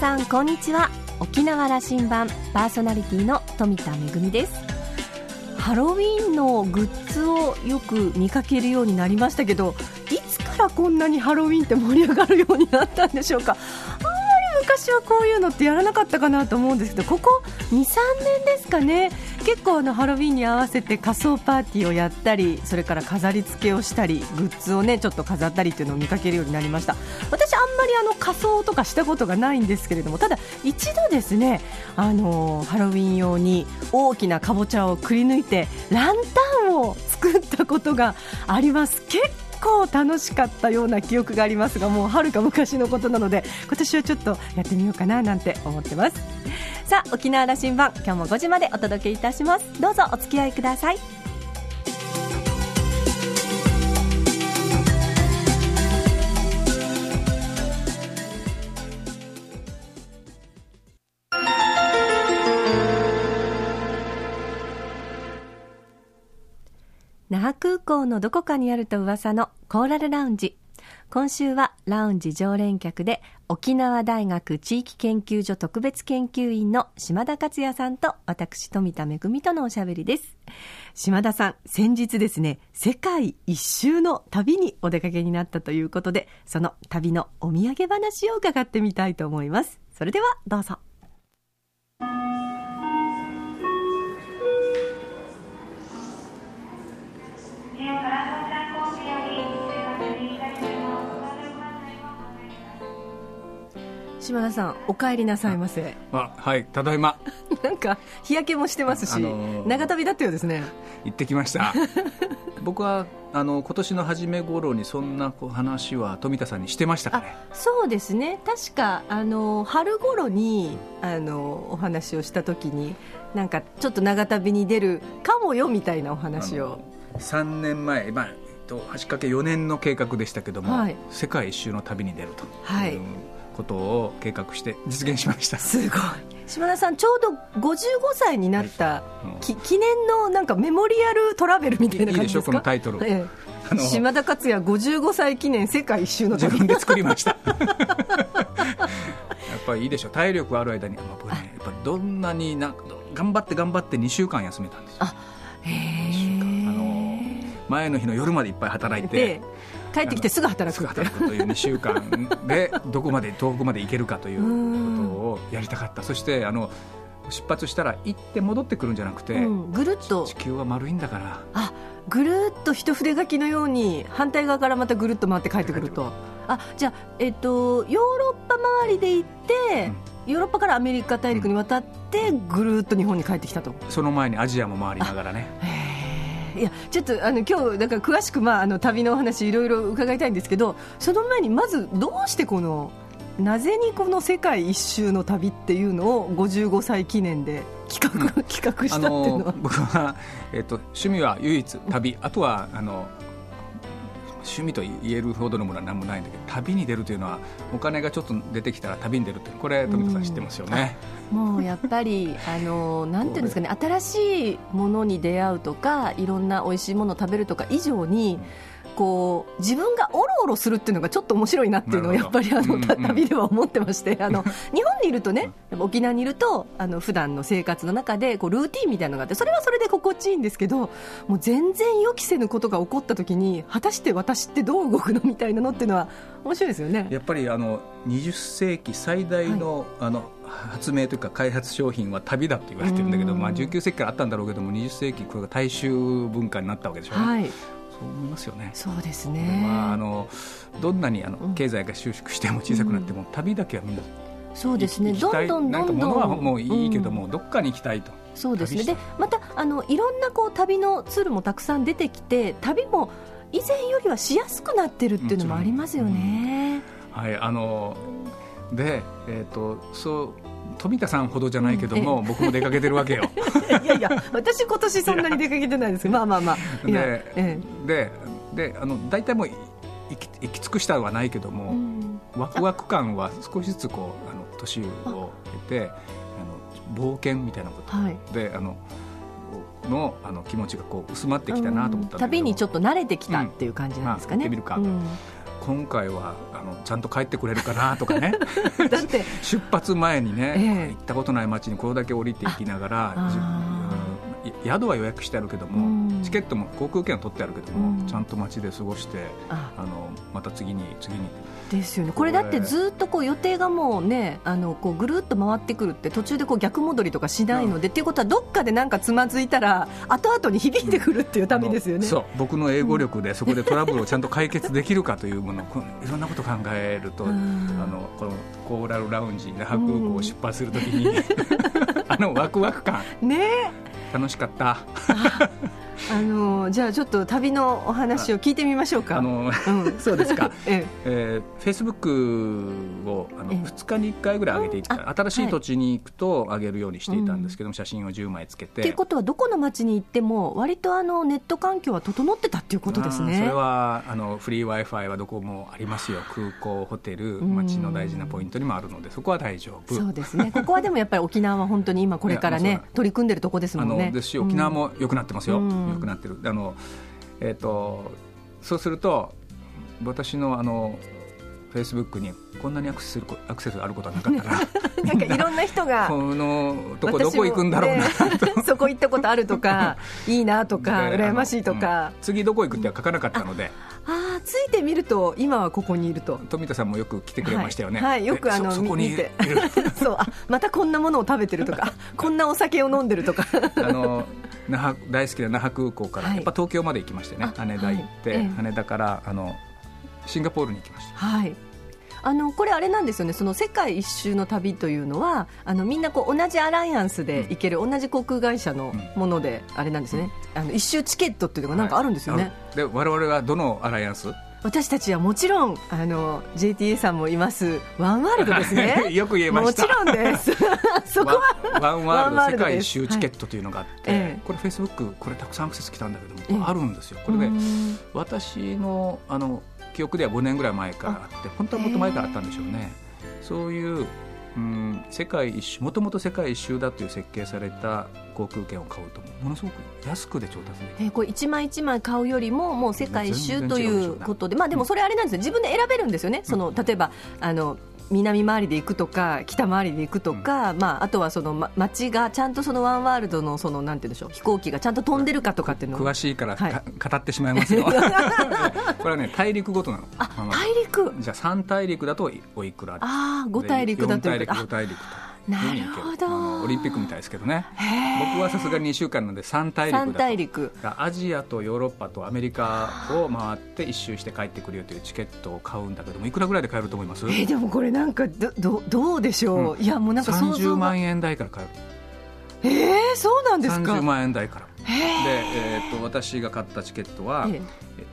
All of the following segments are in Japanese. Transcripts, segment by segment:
さんこんにちは。沖縄羅針盤パーソナリティの富田恵です。ハロウィンのグッズをよく見かけるようになりましたけどいつからこんなにハロウィンって盛り上がるようになったんでしょうか。昔はこういうのってやらなかったかなと思うんですけどここ23年ですかね。結構あのハロウィンに合わせて仮装パーティーをやったりそれから飾り付けをしたりグッズをねちょっと飾ったりっていうのを見かけるようになりました。私あんまりあの仮装とかしたことがないんですけれどもただ一度ですねあのハロウィン用に大きなかぼちゃをくり抜いてランタンを作ったことがあります。結構楽しかったような記憶がありますがもうはるか昔のことなので今年はちょっとやってみようかななんて思ってます。さあ沖縄羅針盤今日も5時までお届けいたします。どうぞお付き合いください。那覇空港のどこかにあると噂のコーラルラウンジ。今週はラウンジ常連客で沖縄大学地域研究所特別研究員の島田克也さんと私富田恵とのおしゃべりです。島田さん先日ですね世界一周の旅にお出かけになったということでその旅のお土産話を伺ってみたいと思います。それではどうぞ。島田さんお帰りなさいませ。あはいただいま。なんか日焼けもしてますし、あのー、長旅だったようですね。行ってきました。僕はあの今年の初め頃にそんな話は富田さんにしてましたかね。そうですね。確かあの春頃にあのお話をした時になんかちょっと長旅に出るかもよみたいなお話を。3年前、まあ、橋掛け4年の計画でしたけども、はい、世界一周の旅に出るとはいことを計画して実現しました。すごい。島田さんちょうど55歳になった、はい、記念のなんかメモリアルトラベルみたいな感じですか？いいでしょこのタイトル、ええ、島田克也55歳記念世界一周の自分で作りました やっぱりいいでしょう。体力ある間に、まあ、僕ねやっぱどんなにな頑張って頑張って2週間休めたんですよ。あへえ前の日の夜までいっぱい働いて帰ってきてすぐ働く働くという2週間でどこまで遠くまで行けるかということをやりたかった。そしてあの出発したら行って戻ってくるんじゃなくて、うん、ぐるっと。地球は丸いんだから。あぐるっと一筆書きのように反対側からまたぐるっと回って帰ってくる。とあじゃあ、えっと、ヨーロッパ周りで行って、うん、ヨーロッパからアメリカ大陸に渡ってぐるっと日本に帰ってきたと。その前にアジアも回りながらねいやちょっとあの今日だから詳しく、まあ、あの旅のお話いろいろ伺いたいんですけどその前にまずどうしてこのなぜにこの世界一周の旅っていうのを55歳記念で企画うん、企画したっていうのは？僕は、えーと、趣味は唯一旅。あとはあの趣味と言えるほどのものは何もないんだけど旅に出るというのはお金がちょっと出てきたら旅に出るってこれ富田さん知ってますよね、うん、もうやっぱりあのなんていうんですかね新しいものに出会うとかいろんな美味しいものを食べるとか以上に、うんこう自分がおろおろするっていうのがちょっと面白いなっていうのをやっぱりあの、旅では思ってましてあの 日本にいるとね沖縄にいるとあの普段の生活の中でこうルーティンみたいなのがあってそれはそれで心地いいんですけどもう全然予期せぬことが起こった時に果たして私ってどう動くのみたいなのっていうのは面白いですよね。やっぱりあの20世紀最大のはい、あの発明というか開発商品は旅だと言われてるんだけど、まあ、19世紀からあったんだろうけども20世紀これが大衆文化になったわけでしょ。うね。はいそう思いますよね。そうですね。まああのどんなにあの経済が収縮しても小さくなっても、旅だけはみんなそうですね。どんどんどんどん物はもういいけども、どっかに行きたいと。そうですね。でまたあのいろんなこう旅のツールもたくさん出てきて旅も以前よりはしやすくなってるっていうのもありますよね。はいあのでえっ、ー、とそう富田さんほどじゃないけども、僕も出かけてるわけよ。いやいや私今年そんなに出かけてないです。けどまあまあまあ。ででであの大体もう行き行き尽くしたはないけども、うん、ワクワク感は少しずつこうあの年を経てあ。の冒険みたいなこと、はい、であののあの気持ちがこう薄まってきたなと思った旅にちょっと慣れてきたっていう感じなんですかね。うん。まあ、てみるか、うん、今回はああのちゃんと帰ってくれるかなとかね。だって。出発前にね、ええ。行ったことない街にこれだけ降りていきながら宿は予約してあるけども、うん。チケットも航空券は取ってあるけども、うん。ちゃんと街で過ごしてあ。あのまた次に次にですよね。これだってずっとこう予定がもうねあのこうぐるっと回ってくるって途中でこう逆戻りとかしないので、っていうことはどっかでなんかつまずいたら後々に響いてくるっていう旅ですよね。そう。僕の英語力でそこでトラブルをちゃんと解決できるかというものいろんなことを考えると、うん。あのこのコーラルラウンジ那覇空港を出発するときに、あのワクワク感。ね。楽しかったあのじゃあちょっと旅のお話を聞いてみましょうか。あのうん、そうですか。ええ。ー、フェイスブックをあのええ。2日に1回ぐらい上げていった、新しい土地に行くと上げるようにしていたんですけども、写真を10枚つけて。いうて。ことはどこの町に行っても割とあのネット環境は整ってたっていうことですね。それはあのフリー w i f i はどこもありますよ。空港ホテルうん街の大事なポイントにもあるのでそこは大丈夫。そうですね。ここはでもやっぱり沖縄は本当に今これからね取り組んでるとこですあもんね。のですし沖縄も良くなってますよ、うん良くなってる。あの、えー、とそうすると私のあのフェイスブックにこんなにアクセスアクセスがあることはなかったら。う んなんかいろんな人がこのとこどこ行くんだろうな。ね そこ行ったことあるとかいいなとかで羨ましいとか。うん、次どこ行くっては書かなかったので。ああついてみると今はここにいると。富田さんもよく来てくれましたよね、はいはいよくであのそそこに そうあまたこんなものを食べてるとかこんなお酒を飲んでるとか。あの那覇大好きな那覇空港から、はい。やっぱ東京まで行きましてねあ羽田行って、はいええ。羽田からあのシンガポールに行きました。はい。あのこれあれなんですよね。その世界一周の旅というのはあのみんなこう同じアライアンスで行ける、同じ航空会社のもので、あれなんですね。あの一周チケットっていうのがなんかあるんですよね、はいで我々はどのアライアンス？私たちはもちろんあの JTA さんもいます。ワンワールドですね。よく言えました。もちろんです。そこはワンワールド世界一周チケットというのがあって、ええこれフェイスブックこれたくさんアクセス来たんだけども、ええ。あるんですよ。これうねん。私のあの記憶では5年ぐらい前からあって本当はもっと前からあったんでしょうね。そういう、うん、世界一周もともと世界一周だという設計された航空券を買うとものすごく安くで調達できる。えーこれ一枚一枚買うよりももう世界一周ということで。まあでもそれあれなんですよ。自分で選べるんですよね。その例えばあの南回りで行くとか北回りで行くとか、まあ、あとはその、ま、街がちゃんとそのワンワールドのそのなんて言うんでしょう飛行機がちゃんと飛んでるかとかっていうのを詳しいから、はい。か語ってしまいますよ。これはね大陸ごとなの。あ大陸。じゃあ3大陸だとおいくらああ5大陸だと4大陸いうこと。5大陸となるほど。オリンピックみたいですけどね。僕はさすがに2週間なので3大陸だと。3大陸。アジアとヨーロッパとアメリカを回って一周して帰ってくるよというチケットを買うんだけどもいくらぐらいで買えると思います？えーでもこれなんかどどどうでしょう、いやもうなんか想像30が万円台から買える。えー、そうなんですか？30万円台から。へで、えー、と私が買ったチケットは、ええ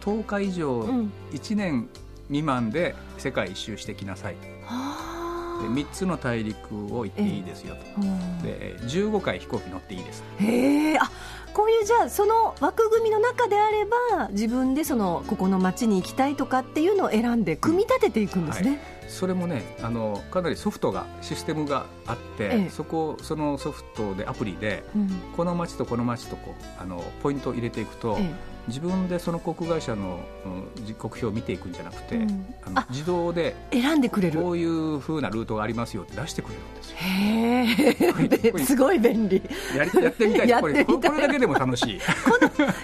10日以上うん。1年未満で世界一周してきなさい。ではあ3つの大陸を行っていいですよと、うん。で15回飛行機乗っていいです。へえ。あこういうじゃあその枠組みの中であれば自分でそのここの町に行きたいとかっていうのを選んで組み立てていくんですね、それもねあのかなりソフトがシステムがあって、ええ。そこそのソフトでアプリでうん。この街とこの街とこうあのポイントを入れていくと、え自分でその航空会社の、うん時刻表を見ていくんじゃなくて、うん。ああの自動でえ選んでくれる。こういう風なルートがありますよって出してくれるんですよ。へえすごい便利。やりやってみたいやこれこれだけでも楽しい。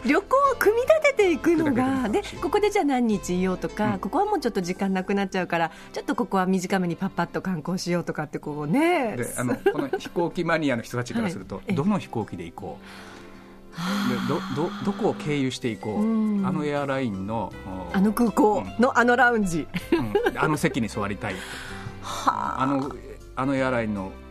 旅行を組み立てていくのがでここでじゃあ何日いようとか、うん。ここはもうちょっと時間なくなっちゃうからちょっとここは短めにパッパッと観光しようとかってこうね。であのこの飛行機マニアの人たちからすると、はい。ええ。どの飛行機で行こう？でどどどこを経由していこう、うん。あのエアラインのおあの空港のあのラウンジ、うん。あの席に座りたい。はあ。のあのエアラインの、うん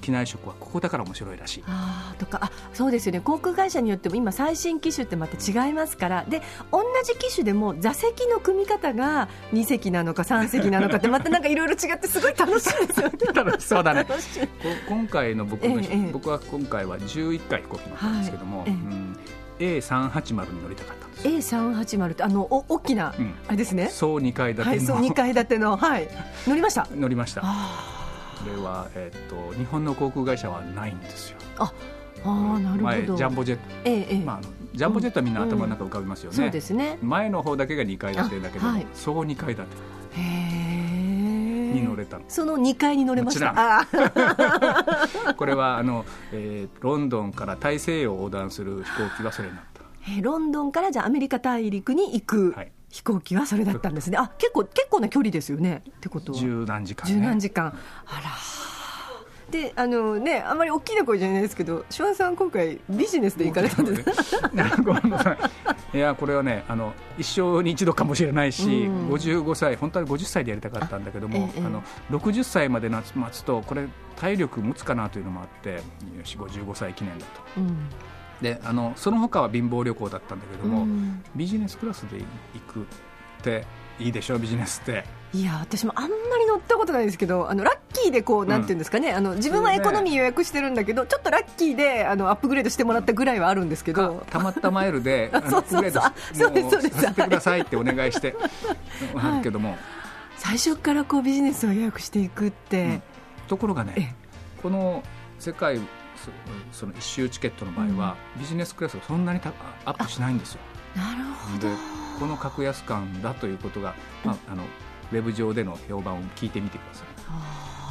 機内食はここだから面白いらしい。あーとかあそうですよね。航空会社によっても今最新機種ってまた違いますから。で同じ機種でも座席の組み方が2席なのか3席なのかって またなんかいろいろ違ってすごい楽しいですよね。楽しそうだね。今回の僕の、ええええ。僕は今回は11回飛行機乗ったんですけども、はい。ええ。うん。A380 に乗りたかったんですよ、A380 ってあのお大きな、うん。あれですね。そう2階建はいそうての、2階建ての。はい。乗りました？乗りましたあこれは、えっと日本の航空会社はないんですよ。ーあーなる前ほど。ジャンボジェット、ええええ、まあ、ジャンボジェットはみんな頭の中浮かびますよね、そうですね。前の方だけが2階建てだけど、あはい。そう2階建て。へに乗れた。のその2階に乗れました。これはあの、えー、ロンドンから大西洋を横断する飛行機はそれになった、えー、ロンドンからじゃあアメリカ大陸に行く、はい飛行機はそれだったんですね。あ、結構結構な距離ですよね。ってことは。十何時間、ね、十何時間。あら。であのねあんまり大きな声じゃないですけど、昭和さん今回ビジネスで行かれたんです。ごめんなさい。いやこれはねあの一生に一度かもしれないし、五十五歳本当は五十歳でやりたかったんだけども、あ,、の六十歳まで待つとこれ体力持つかなというのもあって、よし五十五歳記念だと。うんであのその他は貧乏旅行だったんだけども、うん、ビジネスクラスで行くっていいでしょうビジネスって。いや私もあんまり乗ったことないですけどあのラッキーでこう、なんていうんですかねあの自分はエコノミー予約してるんだけど、ちょっとラッキーであのアップグレードしてもらったぐらいはあるんですけど。たまったマイルで アップグレードさせてくださいってお願いしてあるけども、はい、最初からこうビジネスを予約していくって、うん、ところがねこの世界その一周チケットの場合は、ビジネスクラスがそんなにアップしないんですよ。なるほど。この格安感だということが、まあ、あのウェブ上での評判を聞いてみてください。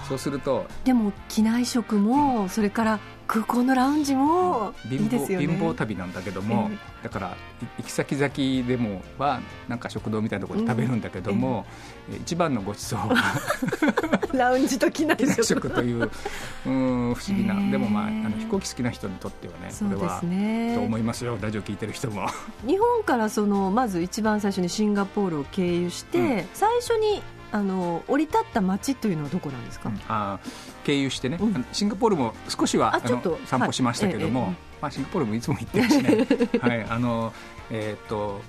そうするとでも機内食も、それから空港のラウンジもいいですよね、貧乏旅なんだけども、えー、だから行き先々でもはなんか食堂みたいなところで食べるんだけども、うん。えー、一番のごちそうはラウンジと機内食食といううん不思議な、えー、でも、まあ、あの飛行機好きな人にとってはねこれは、ね、と思いますよ。ラジオ聞いてる人も。日本からそのまず一番最初にシンガポールを経由して、うん、最初にあの降り立った街というのはどこなんですか、うん、あ経由してね、うん、シンガポールも少しはあちょっと散歩しましたけども、まあ、シンガポールもいつも行ってるしね、はい、あのえー、っと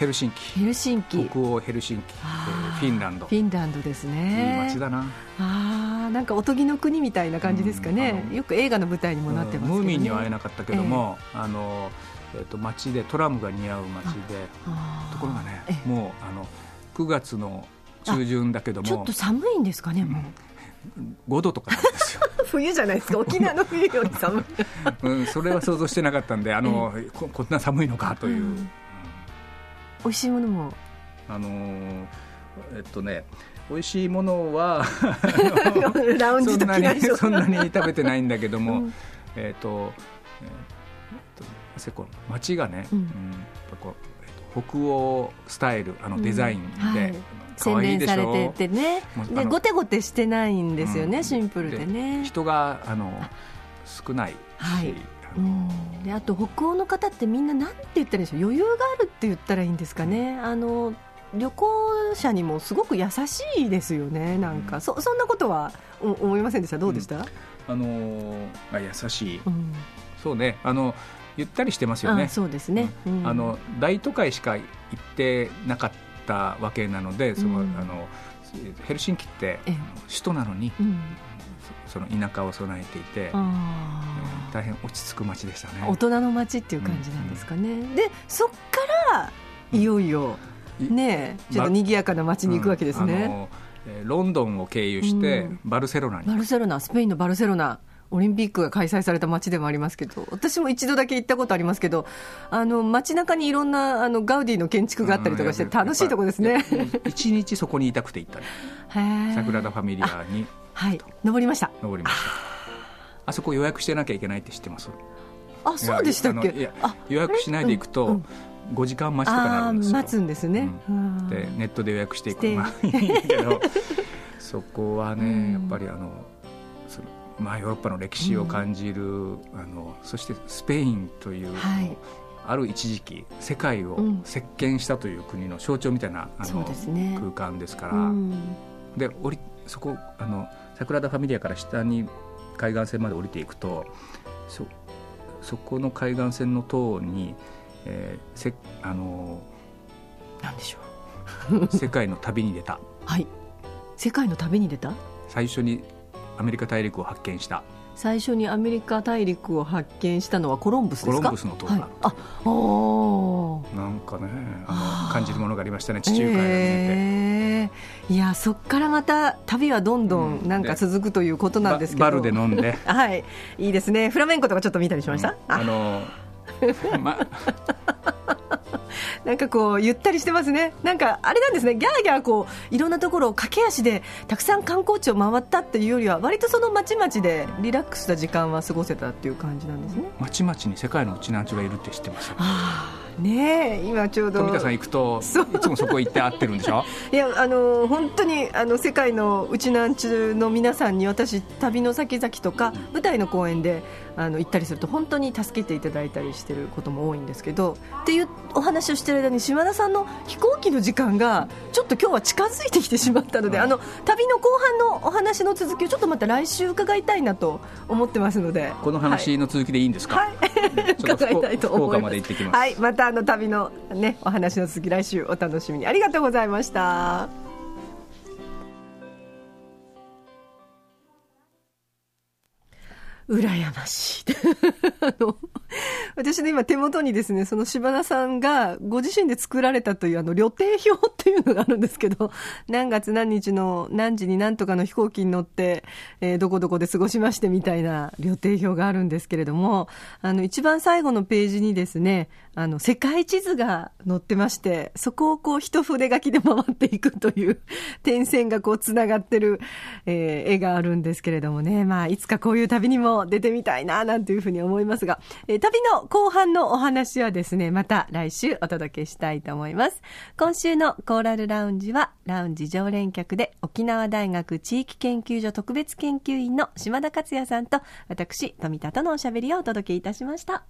ヘルシンキ。ヘルシンキ。北欧ヘルシンキ。フィンランド。フィンランドですね。いい街だな。あなんかおとぎの国みたいな感じですかね、うん、よく映画の舞台にもなってますね、ムーミンには会えなかったけども、えー、あのえー、と街でトラムが似合う街でところがねもうあの9月の中旬だけどもちょっと寒いんですかねもう、5度とかなんですよ。冬じゃないですか。沖縄の冬より寒い、うん、それは想像してなかったんであの、こ こんな寒いのかという、うん、美味しいものも。あのー、えっとね美味しいものは ラウンジそんなに そんなに食べてないんだけども、うん、えっと、えー、とこ街がね、うん、うん、こう北欧スタイルあのデザインで、はい。洗練されててね。でごてごてしてないんですよね、うん、シンプルでね。人があの少ないし、はい、うん、であと北欧の方ってみんななんて言ったらいいんでしょう？余裕があるって言ったらいいんですかね。あの旅行者にもすごく優しいですよねなんか、うん、そそんなことは思いませんでした？どうでした、うん、あのー、優しい、そうね。あのゆったりしてますよね。そうですね、あの大都会しか行ってなかったわけなのでその、うん、あのヘルシンキって首都なのに、うん、その田舎を備えていて、大変落ち着く街でしたね。大人の街っていう感じなんですかね、うん、でそっからいよいよ、ねちょっと賑やかな街に行くわけですね、ロンドンを経由してバルセロナに、バルセロナスペインのバルセロナオリンピックが開催された街でもありますけど、私も一度だけ行ったことありますけど、あの街中にいろんなあのガウディの建築があったりとかして、楽しいとこですね。一日そこにいたくて行ったね。サグラダ・ファミリアに。はい、登りました。登りました。あそこ予約してなきゃいけないって知ってます？あ、そうでしたっけ？いや予約しないで行くと、5時間待ちとかなるんですよ。待つんですね。うん、で、ネットで予約していくのがいいけど、そこはね、やっぱりあの、まあ、ヨーロッパの歴史を感じる、うん、あのそしてスペインという、はい、ある一時期世界を席巻したという国の象徴みたいな、あの、ね、空間ですから、うん、で降りそこあの桜田ファミリアから下に海岸線まで降りていくとそそこの海岸線の塔に、えー、せあのなんでしょう。世界の旅に出た。はい。世界の旅に出た？最初にアメリカ大陸を発見した最初にアメリカ大陸を発見したのはコロンブスですか？コロンブスの塔だ、はい、あおなんかねあの感じるものがありましたね。地中海が見えて、いやそこからまた旅はどんどんなんか続くということなんですけど、バルで飲んで。はい。いいですね。フラメンコとかちょっと見たりしました、うん、あの まなんかこうゆったりしてますね。なんかあれなんですね。ギャーギャーこういろんなところを駆け足でたくさん観光地を回ったっていうよりは割とそのまちまちでリラックスした時間は過ごせたっていう感じなんですね。まちまちに世界のうちなんちゅがいるって知ってますああね今ちょうど。富田さん行くといつもそこ行って会ってるんでしょ？いやあの本当にあの世界のうちなんちゅの皆さんに私旅の先々とか舞台の公演であの行ったりすると本当に助けていただいたりしてることも多いんですけどっていうお話をしてる間に島田さんの飛行機の時間がちょっと今日は近づいてきてしまったので、あの旅の後半のお話の続きをちょっとまた来週伺いたいなと思ってますので。この話の続きでいいんですか、はい、伺いたいと思います。まはい、またあの旅の、ね、お話の続き来週お楽しみにありがとうございました。羨ましい あの 私の今手元にですね、その柴田さんがご自身で作られたというあの旅程表っていうのがあるんですけど、何月何日の何時に何とかの飛行機に乗って、えー、どこどこで過ごしましてみたいな旅程表があるんですけれども、あの一番最後のページにですね、あの世界地図が載ってまして、そこをこう一筆書きで回っていくという 点線がこう繋がってる、えー、絵があるんですけれどもね、まあいつかこういう旅にも出てみたいな、なんていうふうに思いますが、え、旅の後半のお話はですね、また来週お届けしたいと思います。今週のコーラルラウンジは、ラウンジ常連客で沖縄大学地域研究所特別研究員の島田克也さんと、私、富田とのおしゃべりをお届けいたしました。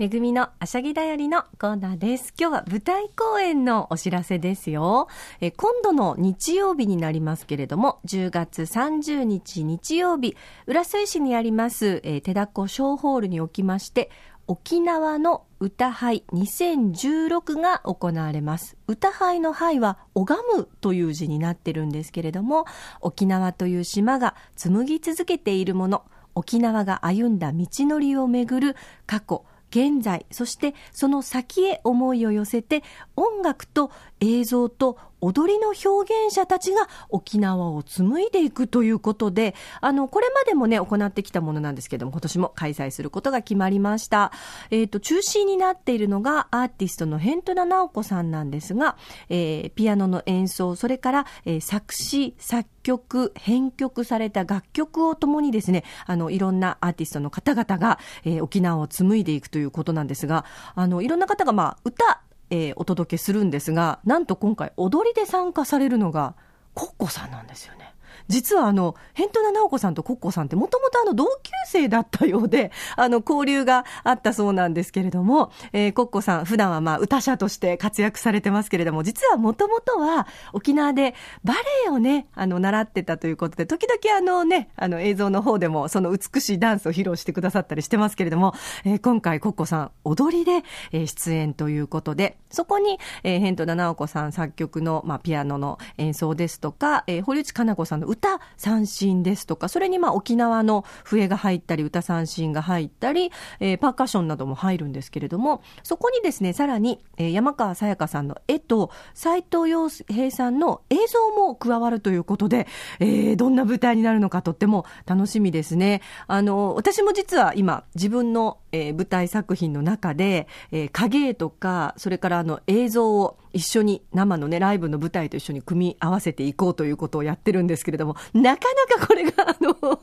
めぐみのあしゃぎだよりのコーナーです。今日は舞台公演のお知らせですよ。え今度の日曜日になりますけれども、10月30日日曜日、浦添市にあります、え、手だこ小ホールにおきまして、沖縄の歌杯2016が行われます。歌杯の杯は拝むという字になってるんですけれども、沖縄という島が紡ぎ続けているもの、沖縄が歩んだ道のりをめぐる過去、現在、そしてその先へ思いを寄せて、音楽と映像と踊りの表現者たちが沖縄を紡いでいくということで、あの、これまでもね、行ってきたものなんですけども、今年も開催することが決まりました。えっ、ー、と、中心になっているのがアーティストのヘントナナオコさんなんですが、えー、ピアノの演奏、それから、えー、作詞、作曲、編曲された楽曲をともにですね、あの、いろんなアーティストの方々が、えー、沖縄を紡いでいくということなんですが、あの、いろんな方が、まあ、歌、えー、お届けするんですが、なんと今回踊りで参加されるのが、コッコさんなんですよね。実はあの、ヘントナ直子さんとコッコさんってもともとあの同級生だったようで、あの、交流があったそうなんですけれども、えー、コッコさん普段はまあ歌者として活躍されてますけれども、実はもともとは沖縄でバレエをね、あの、習ってたということで、時々あのね、あの映像の方でもその美しいダンスを披露してくださったりしてますけれども、えー、今回コッコさん踊りで、えー、出演ということで、そこに、えー、ヘントナ直子さん作曲の、まあ、ピアノの演奏ですとか、えー、堀内かな子さんの歌歌三振ですとか、それにまあ沖縄の笛が入ったり、歌三振が入ったり、えー、パーカッションなども入るんですけれども、そこにですね、さらに、えー、山川さやかさんの絵と、斎藤洋平さんの映像も加わるということで、えー、どんな舞台になるのかとっても楽しみですね。あの、私も実は今、自分の、えー、舞台作品の中で、えー、影絵とか、それからあの映像を一緒に生のね、ライブの舞台と一緒に組み合わせていこうということをやってるんですけれども、なかなかこれが、あの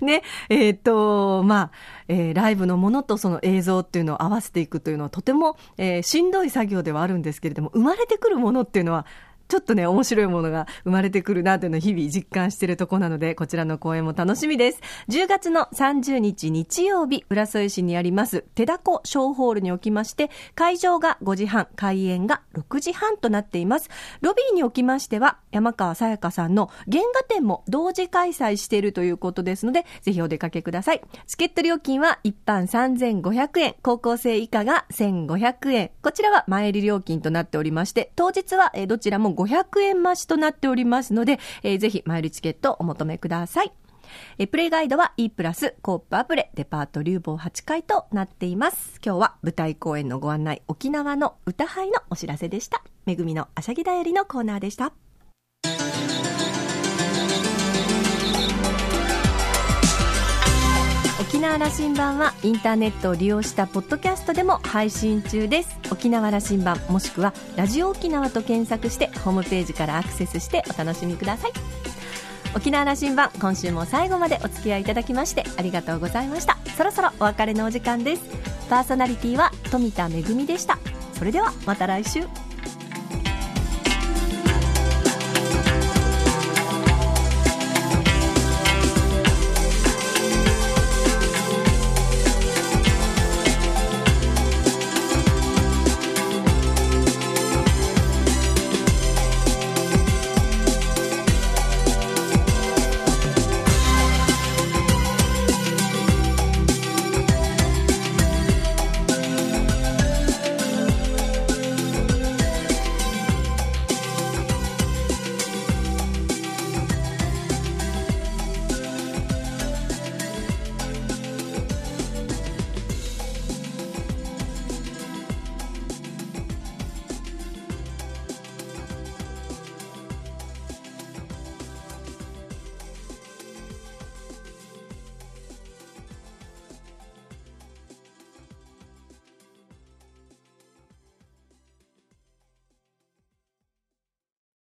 ね、えっ、ー、と、まあ、えー、ライブのものとその映像っていうのを合わせていくというのはとても、えー、しんどい作業ではあるんですけれども、生まれてくるものっていうのは、ちょっとね、面白いものが生まれてくるなというのを日々実感しているとこなので、こちらの公演も楽しみです。10月の30日日曜日、浦添市にあります、手だこ小ホールにおきまして、会場が5時半、開演が6時半となっています。ロビーにおきましては、山川さやかさんの原画展も同時開催しているということですので、ぜひお出かけください。チケット料金は一般3500円、高校生以下が1500円。こちらは前売り料金となっておりまして、当日はどちらも500円増しとなっておりますので、えー、ぜひマイルチケットお求めください。えプレイガイドは E プラスコープアプレデパート流房8階となっています。今日は舞台公演のご案内、沖縄の歌杯のお知らせでした。めぐみのあしゃぎだよりのコーナーでした。沖縄羅針盤はインターネットを利用したポッドキャストでも配信中です。沖縄羅針盤もしくはラジオ沖縄と検索してホームページからアクセスしてお楽しみください。沖縄羅針盤今週も最後までお付き合いいただきましてありがとうございました。そろそろお別れのお時間です。パーソナリティは富田恵でした。それではまた来週。